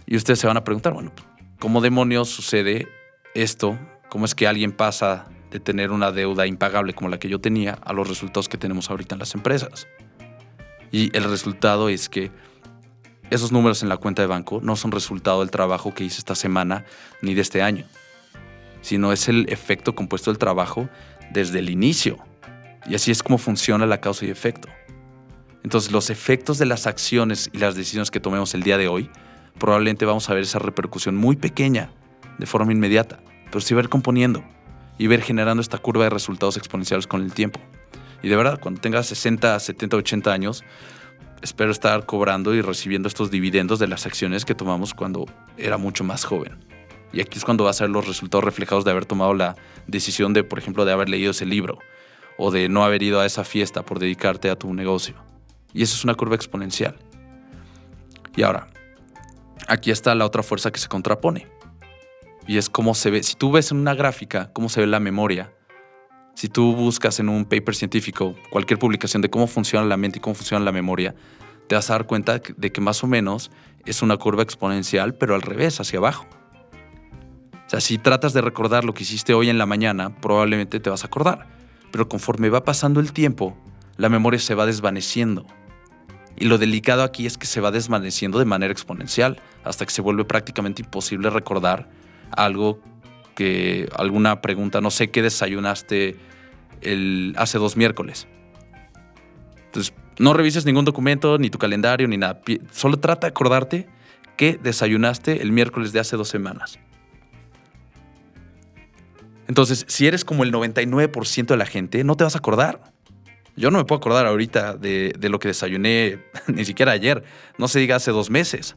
Y ustedes se van a preguntar, bueno, ¿cómo demonios sucede esto? ¿Cómo es que alguien pasa de tener una deuda impagable como la que yo tenía a los resultados que tenemos ahorita en las empresas? Y el resultado es que esos números en la cuenta de banco no son resultado del trabajo que hice esta semana ni de este año, sino es el efecto compuesto del trabajo desde el inicio. Y así es como funciona la causa y efecto. Entonces los efectos de las acciones y las decisiones que tomemos el día de hoy, probablemente vamos a ver esa repercusión muy pequeña de forma inmediata, pero sí ver componiendo y ver generando esta curva de resultados exponenciales con el tiempo. Y de verdad, cuando tengas 60, 70, 80 años, espero estar cobrando y recibiendo estos dividendos de las acciones que tomamos cuando era mucho más joven. Y aquí es cuando vas a ver los resultados reflejados de haber tomado la decisión de, por ejemplo, de haber leído ese libro o de no haber ido a esa fiesta por dedicarte a tu negocio. Y eso es una curva exponencial. Y ahora, aquí está la otra fuerza que se contrapone. Y es cómo se ve, si tú ves en una gráfica cómo se ve la memoria, si tú buscas en un paper científico cualquier publicación de cómo funciona la mente y cómo funciona la memoria, te vas a dar cuenta de que más o menos es una curva exponencial, pero al revés, hacia abajo. O sea, si tratas de recordar lo que hiciste hoy en la mañana, probablemente te vas a acordar. Pero conforme va pasando el tiempo, la memoria se va desvaneciendo. Y lo delicado aquí es que se va desvaneciendo de manera exponencial, hasta que se vuelve prácticamente imposible recordar algo que alguna pregunta, no sé qué desayunaste el, hace dos miércoles. Entonces, no revises ningún documento, ni tu calendario, ni nada. Solo trata de acordarte qué desayunaste el miércoles de hace dos semanas. Entonces, si eres como el 99% de la gente, no te vas a acordar. Yo no me puedo acordar ahorita de, lo que desayuné ni siquiera ayer, no se diga hace dos meses.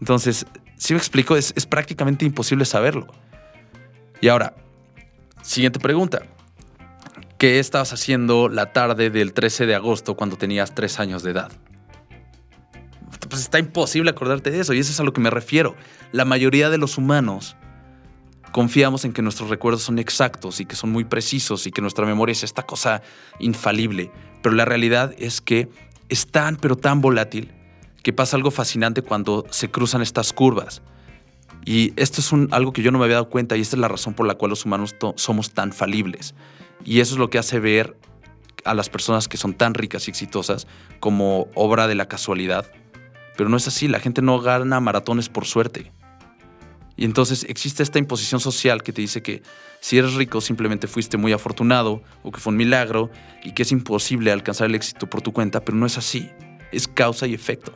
Entonces, si me explico, es, prácticamente imposible saberlo. Y ahora, siguiente pregunta. ¿Qué estabas haciendo la tarde del 13 de agosto cuando tenías tres años de edad? Pues está imposible acordarte de eso y eso es a lo que me refiero. La mayoría de los humanos confiamos en que nuestros recuerdos son exactos y que son muy precisos y que nuestra memoria es esta cosa infalible, pero la realidad es que es tan pero tan volátil que pasa algo fascinante cuando se cruzan estas curvas. Y esto es algo que yo no me había dado cuenta y esta es la razón por la cual los humanos somos tan falibles. Y eso es lo que hace ver a las personas que son tan ricas y exitosas como obra de la casualidad. Pero no es así, la gente no gana maratones por suerte. Y entonces existe esta imposición social que te dice que si eres rico simplemente fuiste muy afortunado o que fue un milagro y que es imposible alcanzar el éxito por tu cuenta, pero no es así. Es causa y efecto.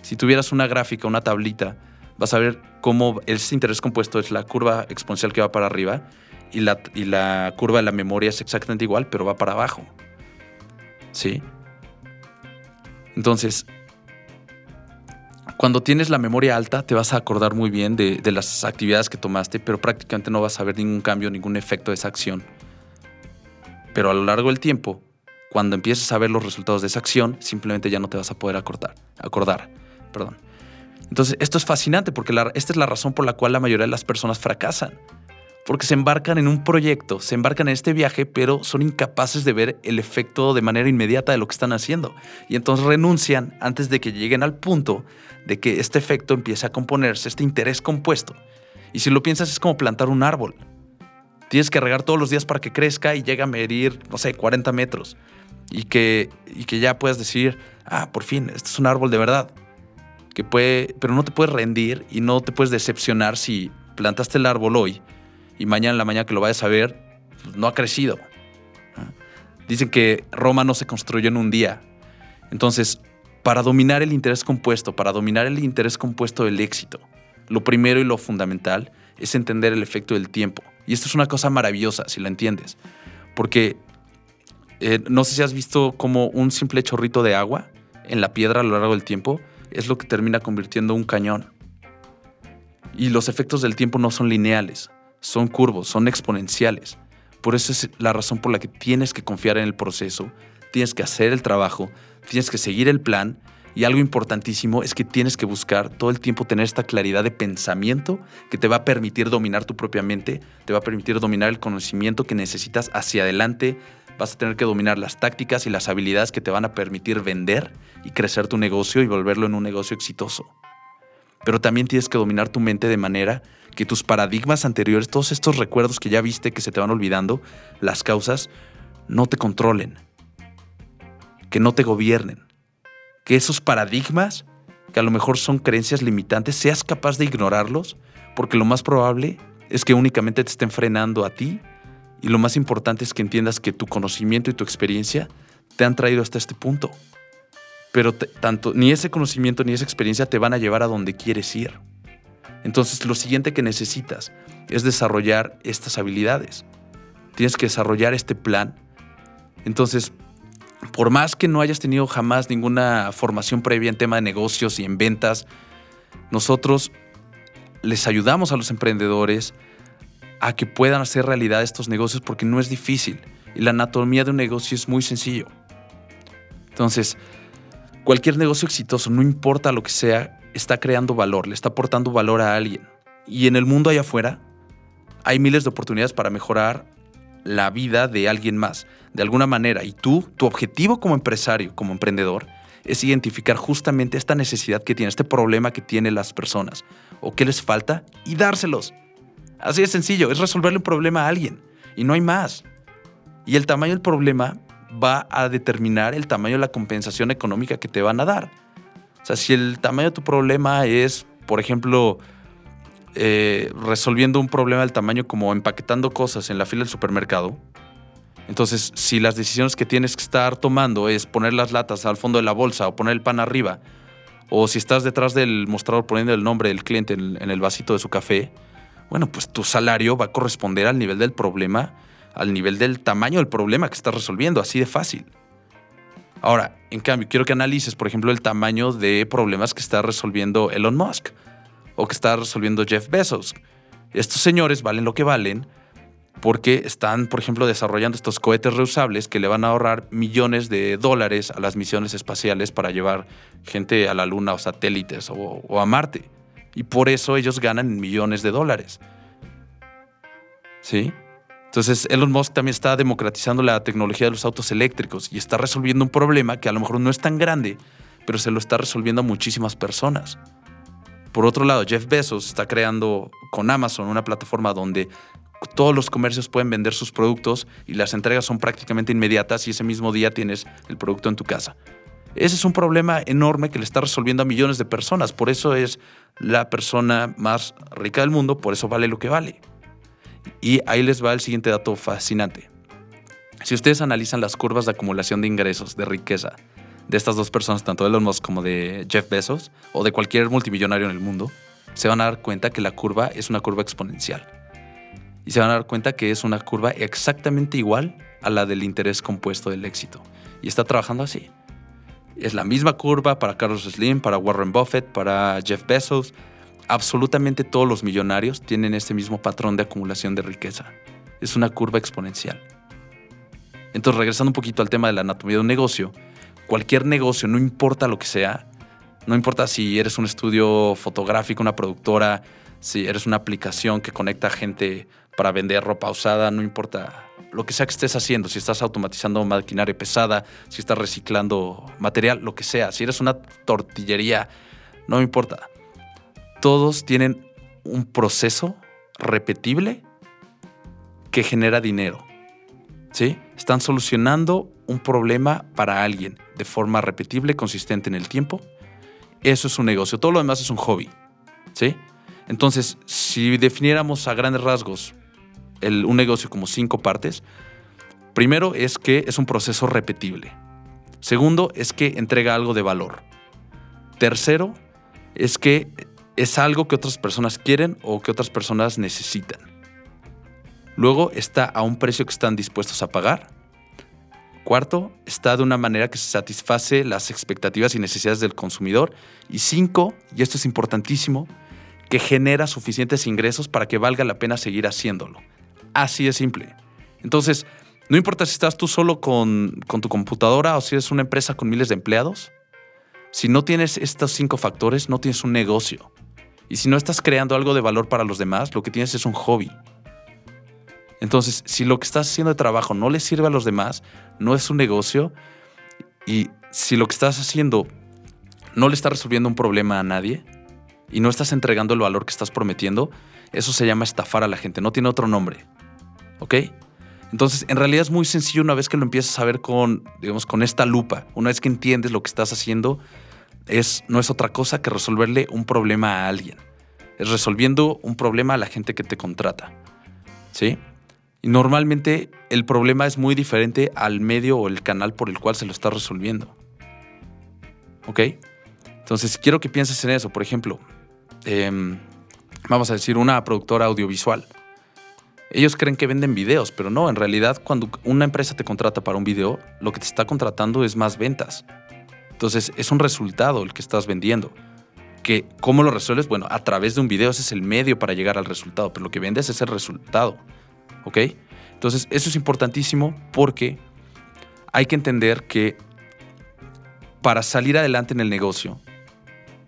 Si tuvieras una gráfica, una tablita, vas a ver cómo ese interés compuesto es la curva exponencial que va para arriba y la, y la curva de la memoria es exactamente igual, pero va para abajo. ¿Sí? Entonces, cuando tienes la memoria alta, te vas a acordar muy bien de, las actividades que tomaste, pero prácticamente no vas a ver ningún cambio, ningún efecto de esa acción. Pero a lo largo del tiempo, cuando empieces a ver los resultados de esa acción, simplemente ya no te vas a poder acordar. acordar perdón. Entonces, esto es fascinante porque esta es la razón por la cual la mayoría de las personas fracasan. Porque se embarcan en un proyecto, se embarcan en este viaje, pero son incapaces de ver el efecto de manera inmediata de lo que están haciendo. Y entonces renuncian antes de que lleguen al punto de que este efecto empiece a componerse, este interés compuesto. Y si lo piensas, es como plantar un árbol. Tienes que regar todos los días para que crezca y llegue a medir, no sé, 40 metros. Y que, y que ya puedas decir, ah, por fin, este es un árbol de verdad que puede, pero no te puedes rendir y no te puedes decepcionar si plantaste el árbol hoy y mañana en la mañana que lo vayas a ver, pues, no ha crecido. Dicen que Roma no se construyó en un día. Entonces, para dominar el interés compuesto, para dominar el interés compuesto del éxito, lo primero y lo fundamental es entender el efecto del tiempo. Y esto es una cosa maravillosa, si la entiendes. Porque eh, no sé si has visto como un simple chorrito de agua en la piedra a lo largo del tiempo es lo que termina convirtiendo un cañón. Y los efectos del tiempo no son lineales, son curvos, son exponenciales. Por eso es la razón por la que tienes que confiar en el proceso, tienes que hacer el trabajo, tienes que seguir el plan y algo importantísimo es que tienes que buscar todo el tiempo tener esta claridad de pensamiento que te va a permitir dominar tu propia mente, te va a permitir dominar el conocimiento que necesitas hacia adelante, vas a tener que dominar las tácticas y las habilidades que te van a permitir vender y crecer tu negocio y volverlo en un negocio exitoso. Pero también tienes que dominar tu mente de manera que tus paradigmas anteriores, todos estos recuerdos que ya viste que se te van olvidando, las causas, no te controlen, que no te gobiernen, que esos paradigmas que a lo mejor son creencias limitantes, seas capaz de ignorarlos, porque lo más probable es que únicamente te estén frenando a ti y lo más importante es que entiendas que tu conocimiento y tu experiencia te han traído hasta este punto. Pero tanto ni ese conocimiento ni esa experiencia te van a llevar a donde quieres ir. Entonces lo siguiente que necesitas es desarrollar estas habilidades. Tienes que desarrollar este plan. Entonces, por más que no hayas tenido jamás ninguna formación previa en tema de negocios y en ventas, nosotros les ayudamos a los emprendedores a que puedan hacer realidad estos negocios porque no es difícil y la anatomía de un negocio es muy sencillo. Entonces, cualquier negocio exitoso, no importa lo que sea, está creando valor, le está aportando valor a alguien. Y en el mundo allá afuera hay miles de oportunidades para mejorar la vida de alguien más, de alguna manera. Y tú, tu objetivo como empresario, como emprendedor, es identificar justamente esta necesidad que tiene, este problema que tienen las personas, o qué les falta, y dárselos. Así de sencillo, es resolverle un problema a alguien, y no hay más. Y el tamaño del problema va a determinar el tamaño de la compensación económica que te van a dar. O sea, si el tamaño de tu problema es, por ejemplo, eh, resolviendo un problema del tamaño como empaquetando cosas en la fila del supermercado, entonces si las decisiones que tienes que estar tomando es poner las latas al fondo de la bolsa o poner el pan arriba, o si estás detrás del mostrador poniendo el nombre del cliente en, en el vasito de su café, bueno, pues tu salario va a corresponder al nivel del problema, al nivel del tamaño del problema que estás resolviendo, así de fácil. Ahora, en cambio, quiero que analices, por ejemplo, el tamaño de problemas que está resolviendo Elon Musk o que está resolviendo Jeff Bezos. Estos señores valen lo que valen porque están, por ejemplo, desarrollando estos cohetes reusables que le van a ahorrar millones de dólares a las misiones espaciales para llevar gente a la Luna o satélites o, a Marte. Y por eso ellos ganan millones de dólares. ¿Sí? Entonces, Elon Musk también está democratizando la tecnología de los autos eléctricos y está resolviendo un problema que a lo mejor no es tan grande, pero se lo está resolviendo a muchísimas personas. Por otro lado, Jeff Bezos está creando con Amazon una plataforma donde todos los comercios pueden vender sus productos y las entregas son prácticamente inmediatas y ese mismo día tienes el producto en tu casa. Ese es un problema enorme que le está resolviendo a millones de personas. Por eso es la persona más rica del mundo, por eso vale lo que vale. Y ahí les va el siguiente dato fascinante. Si ustedes analizan las curvas de acumulación de ingresos, de riqueza, de estas dos personas, tanto de Elon Musk como de Jeff Bezos, o de cualquier multimillonario en el mundo, se van a dar cuenta que la curva es una curva exponencial. Y se van a dar cuenta que es una curva exactamente igual a la del interés compuesto del éxito. Y está trabajando así. Es la misma curva para Carlos Slim, para Warren Buffett, para Jeff Bezos. Absolutamente todos los millonarios tienen este mismo patrón de acumulación de riqueza. Es una curva exponencial. Entonces, regresando un poquito al tema de la anatomía de un negocio, cualquier negocio, no importa lo que sea, no importa si eres un estudio fotográfico, una productora, si eres una aplicación que conecta gente para vender ropa usada, no importa lo que sea que estés haciendo, si estás automatizando maquinaria pesada, si estás reciclando material, lo que sea, si eres una tortillería, no importa. Todos tienen un proceso repetible que genera dinero. ¿Sí? Están solucionando un problema para alguien de forma repetible, consistente en el tiempo, eso es un negocio. Todo lo demás es un hobby. ¿Sí? Entonces, si definiéramos a grandes rasgos un negocio como cinco partes, primero es que es un proceso repetible. Segundo es que entrega algo de valor. Tercero es que es algo que otras personas quieren o que otras personas necesitan. Luego está a un precio que están dispuestos a pagar. Cuarto, está de una manera que satisface las expectativas y necesidades del consumidor. Y cinco, y esto es importantísimo, que genera suficientes ingresos para que valga la pena seguir haciéndolo. Así de simple. Entonces, no importa si estás tú solo con, con tu computadora o si eres una empresa con miles de empleados, si no tienes estos cinco factores, no tienes un negocio. Y si no estás creando algo de valor para los demás, lo que tienes es un hobby. Entonces, si lo que estás haciendo de trabajo no le sirve a los demás, no es un negocio. Y si lo que estás haciendo no le está resolviendo un problema a nadie y no estás entregando el valor que estás prometiendo, eso se llama estafar a la gente, no tiene otro nombre. ¿Ok? Entonces, en realidad es muy sencillo una vez que lo empiezas a ver con, digamos, con esta lupa, una vez que entiendes lo que estás haciendo, es, no es otra cosa que resolverle un problema a alguien. Es resolviendo un problema a la gente que te contrata. ¿Sí? Y normalmente el problema es muy diferente al medio o el canal por el cual se lo está resolviendo. ¿Ok? Entonces quiero que pienses en eso. Por ejemplo, em, vamos a decir una productora audiovisual. Ellos creen que venden videos, pero no, en realidad cuando una empresa te contrata para un video, lo que te está contratando es más ventas. Entonces es un resultado el que estás vendiendo. Que, ¿Cómo lo resuelves? Bueno, a través de un video, ese es el medio para llegar al resultado, pero lo que vendes es el resultado. ¿Ok? Entonces eso es importantísimo porque hay que entender que para salir adelante en el negocio,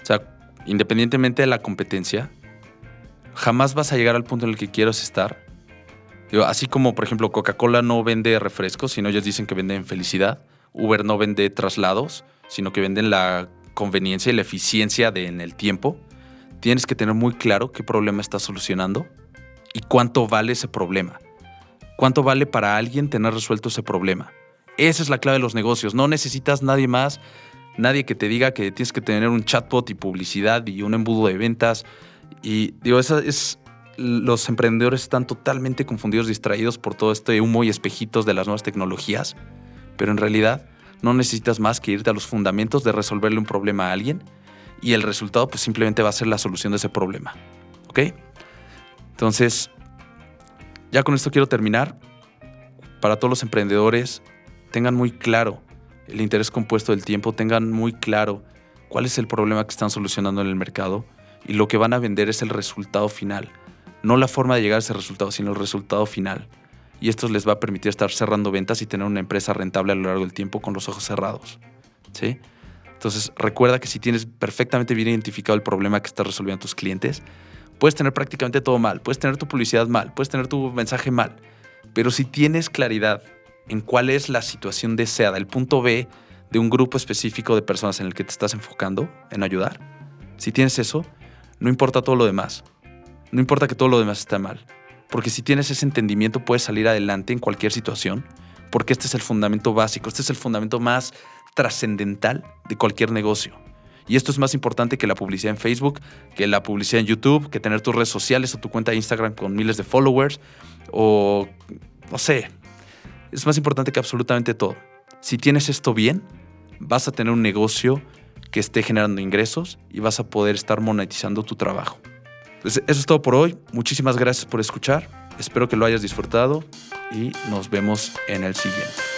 o sea, independientemente de la competencia, jamás vas a llegar al punto en el que quieras estar así como, por ejemplo, Coca-Cola no vende refrescos, sino ellos dicen que venden felicidad. Uber no vende traslados, sino que venden la conveniencia y la eficiencia de, en el tiempo. Tienes que tener muy claro qué problema estás solucionando y cuánto vale ese problema. ¿Cuánto vale para alguien tener resuelto ese problema? Esa es la clave de los negocios. No necesitas nadie más, nadie que te diga que tienes que tener un chatbot y publicidad y un embudo de ventas. Y digo, esa es los emprendedores están totalmente confundidos, distraídos por todo este humo y espejitos de las nuevas tecnologías, pero en realidad no necesitas más que irte a los fundamentos de resolverle un problema a alguien y el resultado pues simplemente va a ser la solución de ese problema. ¿Ok? Entonces, ya con esto quiero terminar. Para todos los emprendedores, tengan muy claro el interés compuesto del tiempo, tengan muy claro cuál es el problema que están solucionando en el mercado y lo que van a vender es el resultado final no la forma de llegar a ese resultado, sino el resultado final. Y esto les va a permitir estar cerrando ventas y tener una empresa rentable a lo largo del tiempo con los ojos cerrados. ¿Sí? Entonces, recuerda que si tienes perfectamente bien identificado el problema que estás resolviendo a tus clientes, puedes tener prácticamente todo mal, puedes tener tu publicidad mal, puedes tener tu mensaje mal, pero si tienes claridad en cuál es la situación deseada, el punto B de un grupo específico de personas en el que te estás enfocando en ayudar, si tienes eso, no importa todo lo demás, no importa que todo lo demás esté mal. Porque si tienes ese entendimiento puedes salir adelante en cualquier situación. Porque este es el fundamento básico, este es el fundamento más trascendental de cualquier negocio. Y esto es más importante que la publicidad en Facebook, que la publicidad en YouTube, que tener tus redes sociales o tu cuenta de Instagram con miles de followers o no sé. Es más importante que absolutamente todo. Si tienes esto bien, vas a tener un negocio que esté generando ingresos y vas a poder estar monetizando tu trabajo. Pues eso es todo por hoy. Muchísimas gracias por escuchar. Espero que lo hayas disfrutado y nos vemos en el siguiente.